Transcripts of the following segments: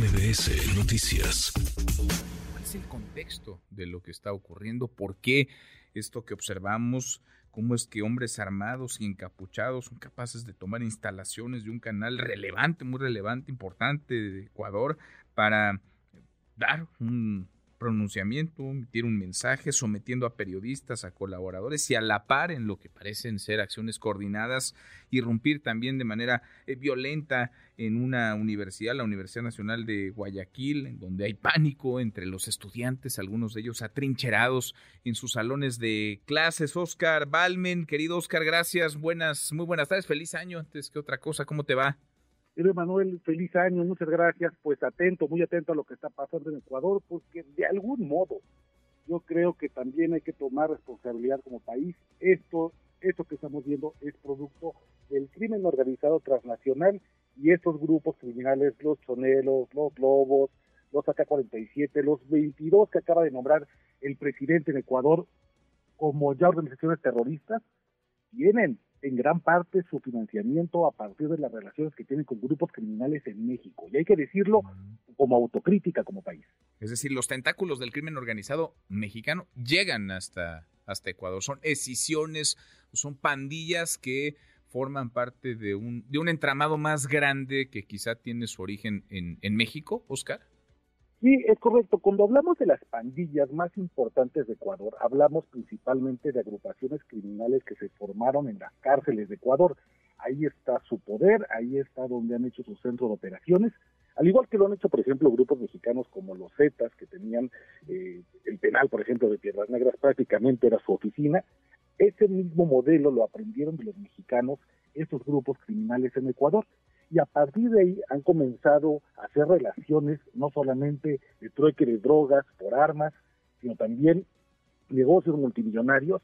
MBS Noticias. ¿Cuál es el contexto de lo que está ocurriendo? ¿Por qué esto que observamos? ¿Cómo es que hombres armados y encapuchados son capaces de tomar instalaciones de un canal relevante, muy relevante, importante de Ecuador para dar un pronunciamiento, emitir un mensaje, sometiendo a periodistas, a colaboradores y a la par en lo que parecen ser acciones coordinadas, irrumpir también de manera eh, violenta en una universidad, la Universidad Nacional de Guayaquil, en donde hay pánico entre los estudiantes, algunos de ellos atrincherados en sus salones de clases. Oscar Balmen, querido Oscar, gracias, buenas, muy buenas tardes, feliz año antes que otra cosa, ¿cómo te va? Manuel, feliz año, muchas gracias. Pues atento, muy atento a lo que está pasando en Ecuador, porque de algún modo yo creo que también hay que tomar responsabilidad como país. Esto, esto que estamos viendo es producto del crimen organizado transnacional y estos grupos criminales, los chonelos, los lobos, los AK-47, los 22 que acaba de nombrar el presidente en Ecuador como ya organizaciones terroristas, tienen en gran parte su financiamiento a partir de las relaciones que tienen con grupos criminales en México. Y hay que decirlo como autocrítica como país. Es decir, los tentáculos del crimen organizado mexicano llegan hasta, hasta Ecuador. Son escisiones, son pandillas que forman parte de un, de un entramado más grande que quizá tiene su origen en, en México, Oscar. Sí, es correcto. Cuando hablamos de las pandillas más importantes de Ecuador, hablamos principalmente de agrupaciones criminales que se formaron en las cárceles de Ecuador. Ahí está su poder, ahí está donde han hecho su centro de operaciones, al igual que lo han hecho, por ejemplo, grupos mexicanos como los Zetas, que tenían eh, el penal, por ejemplo, de Piedras Negras, prácticamente era su oficina. Ese mismo modelo lo aprendieron de los mexicanos, estos grupos criminales en Ecuador y a partir de ahí han comenzado a hacer relaciones no solamente de trueque de drogas por armas, sino también negocios multimillonarios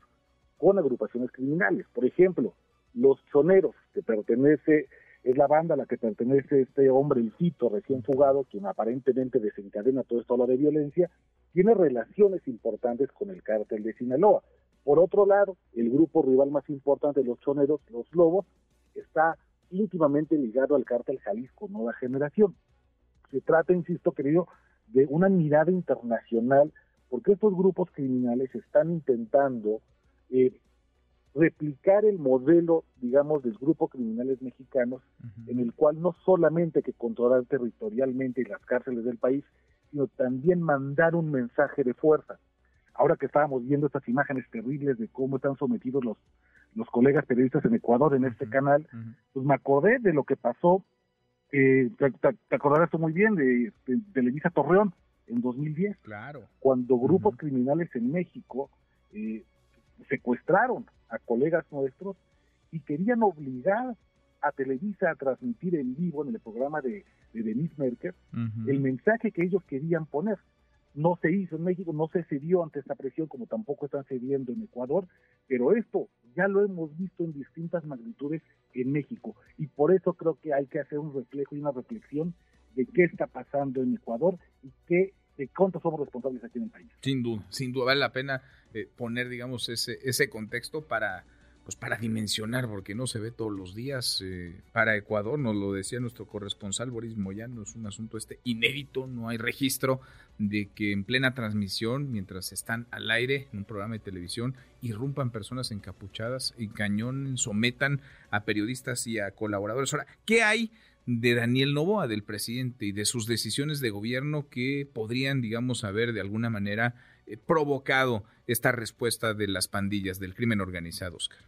con agrupaciones criminales. Por ejemplo, los choneros, que pertenece, es la banda a la que pertenece este hombre, el Cito, recién fugado, quien aparentemente desencadena todo esto de violencia, tiene relaciones importantes con el cártel de Sinaloa. Por otro lado, el grupo rival más importante de los choneros, los Lobos, está íntimamente ligado al cártel Jalisco Nueva Generación. Se trata, insisto, querido, de una mirada internacional, porque estos grupos criminales están intentando eh, replicar el modelo, digamos, de los grupos criminales mexicanos, en el cual no solamente hay que controlar territorialmente las cárceles del país, sino también mandar un mensaje de fuerza. Ahora que estábamos viendo estas imágenes terribles de cómo están sometidos los los colegas periodistas en Ecuador en este canal, pues me acordé de lo que pasó, eh, te, acordarás tú muy bien, de, Televisa Torreón en 2010, claro. cuando grupos criminales en México eh, secuestraron a colegas nuestros y querían obligar a Televisa a transmitir en vivo en el programa de, de Denise Merker el mensaje que ellos querían poner. No se hizo en México, no se cedió ante esta presión como tampoco están cediendo en Ecuador, pero esto ya lo hemos visto en distintas magnitudes en México y por eso creo que hay que hacer un reflejo y una reflexión de qué está pasando en Ecuador y qué de cuántos somos responsables aquí en el país. Sin duda, sin duda vale la pena eh, poner, digamos, ese, ese contexto para pues para dimensionar, porque no se ve todos los días. Eh, para Ecuador, nos lo decía nuestro corresponsal Boris Moyano, es un asunto este inédito, no hay registro de que en plena transmisión, mientras están al aire en un programa de televisión, irrumpan personas encapuchadas y cañón, sometan a periodistas y a colaboradores. Ahora, ¿qué hay de Daniel Novoa, del presidente, y de sus decisiones de gobierno que podrían, digamos, haber de alguna manera provocado esta respuesta de las pandillas, del crimen organizado, Oscar?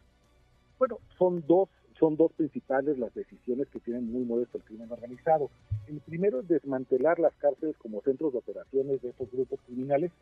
Bueno, son dos, son dos principales las decisiones que tienen muy modesto el crimen organizado. El primero es desmantelar las cárceles como centros de operaciones de estos grupos criminales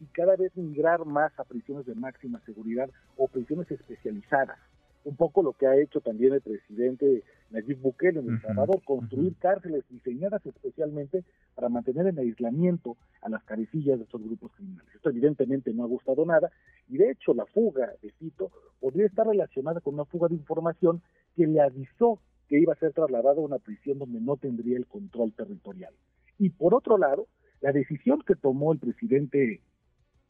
y cada vez migrar más a prisiones de máxima seguridad o prisiones especializadas un poco lo que ha hecho también el presidente Nayib Bukele en El Salvador, construir cárceles diseñadas especialmente para mantener en aislamiento a las carecillas de estos grupos criminales. Esto evidentemente no ha gustado nada y de hecho la fuga de Cito podría estar relacionada con una fuga de información que le avisó que iba a ser trasladado a una prisión donde no tendría el control territorial. Y por otro lado, la decisión que tomó el presidente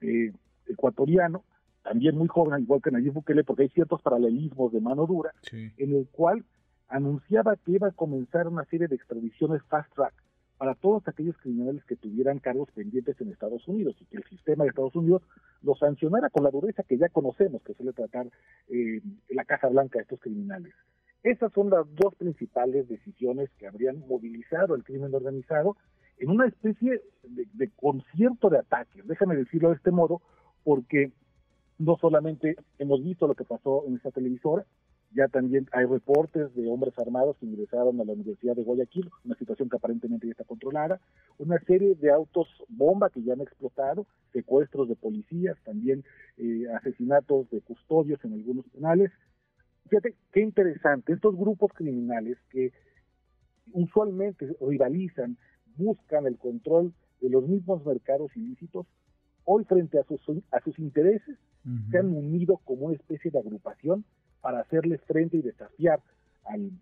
eh, ecuatoriano también muy joven, igual que Nayib Bukele, porque hay ciertos paralelismos de mano dura, en el cual anunciaba que iba a comenzar una serie de extradiciones fast track para todos aquellos criminales que tuvieran cargos pendientes en Estados Unidos y que el sistema de Estados Unidos los sancionara con la dureza que ya conocemos que suele tratar eh, la Casa Blanca a estos criminales. Esas son las dos principales decisiones que habrían movilizado el crimen organizado en una especie de, concierto de ataques, déjame decirlo de este modo, porque no solamente hemos visto lo que pasó en esta televisora, ya también hay reportes de hombres armados que ingresaron a la Universidad de Guayaquil, una situación que aparentemente ya está controlada, una serie de autos bomba que ya han explotado, secuestros de policías, también eh, asesinatos de custodios en algunos penales. Fíjate qué interesante, estos grupos criminales que usualmente rivalizan, buscan el control de los mismos mercados ilícitos, hoy frente a sus, a sus intereses se han unido como una especie de agrupación para hacerle frente y desafiar al,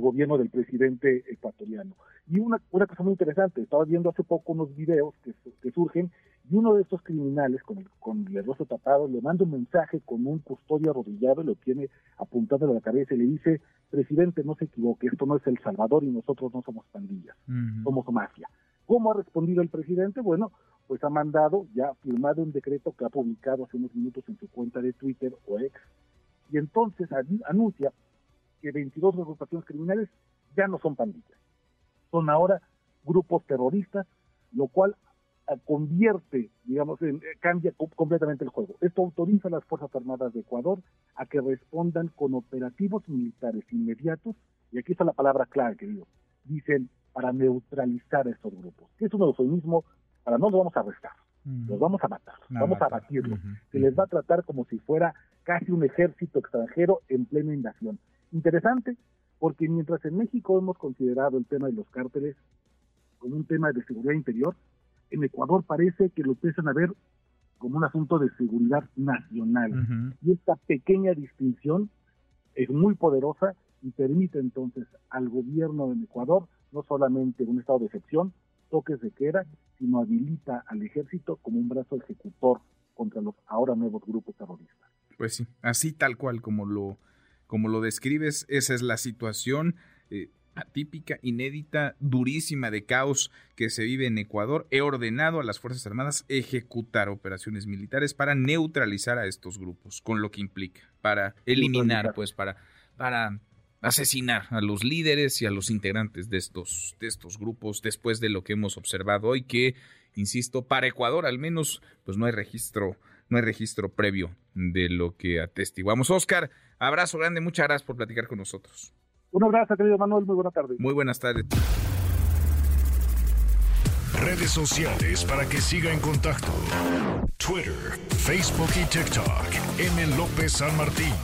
gobierno del presidente ecuatoriano. Y una, una cosa muy interesante, estaba viendo hace poco unos videos que, que surgen y uno de estos criminales con el, con el rostro tapado le manda un mensaje con un custodio arrodillado, lo tiene apuntado a la cabeza y le dice, presidente, no se equivoque, esto no es El Salvador y nosotros no somos pandillas, somos mafia. ¿Cómo ha respondido el presidente? Bueno, pues ha mandado, ya firmado un decreto que ha publicado hace unos minutos en su cuenta de Twitter o ex, y entonces anuncia que 22 agrupaciones criminales ya no son pandillas, son ahora grupos terroristas, lo cual convierte, digamos, eh, cambia completamente el juego. Esto autoriza a las Fuerzas Armadas de Ecuador a que respondan con operativos militares inmediatos, y aquí está la palabra clave, querido, dicen para neutralizar a estos grupos, es un eufemismo para no los vamos a arrestar, los vamos a matar, vamos a abatirlos, se les va a tratar como si fuera casi un ejército extranjero en plena invasión. Interesante, porque mientras en México hemos considerado el tema de los cárteles como un tema de seguridad interior, en Ecuador parece que lo empiezan a ver como un asunto de seguridad nacional. Y esta pequeña distinción es muy poderosa y permite entonces al gobierno de Ecuador no solamente un estado de excepción, toques de queda, sino habilita al ejército como un brazo ejecutor contra los ahora nuevos grupos terroristas. Pues sí, así tal cual como lo, como lo describes, esa es la situación eh, atípica, inédita, durísima de caos que se vive en Ecuador. He ordenado a las Fuerzas Armadas ejecutar operaciones militares para neutralizar a estos grupos, con lo que implica, para eliminar, pues, para, para asesinar a los líderes y a los integrantes de estos, de estos grupos después de lo que hemos observado hoy, que, insisto, para Ecuador al menos, pues no hay registro no hay registro previo de lo que atestiguamos. Oscar, abrazo grande, muchas gracias por platicar con nosotros. Un abrazo, querido Manuel, muy buenas tardes. Muy buenas tardes. Redes sociales para que siga en contacto: Twitter, Facebook y TikTok. M. López San Martín.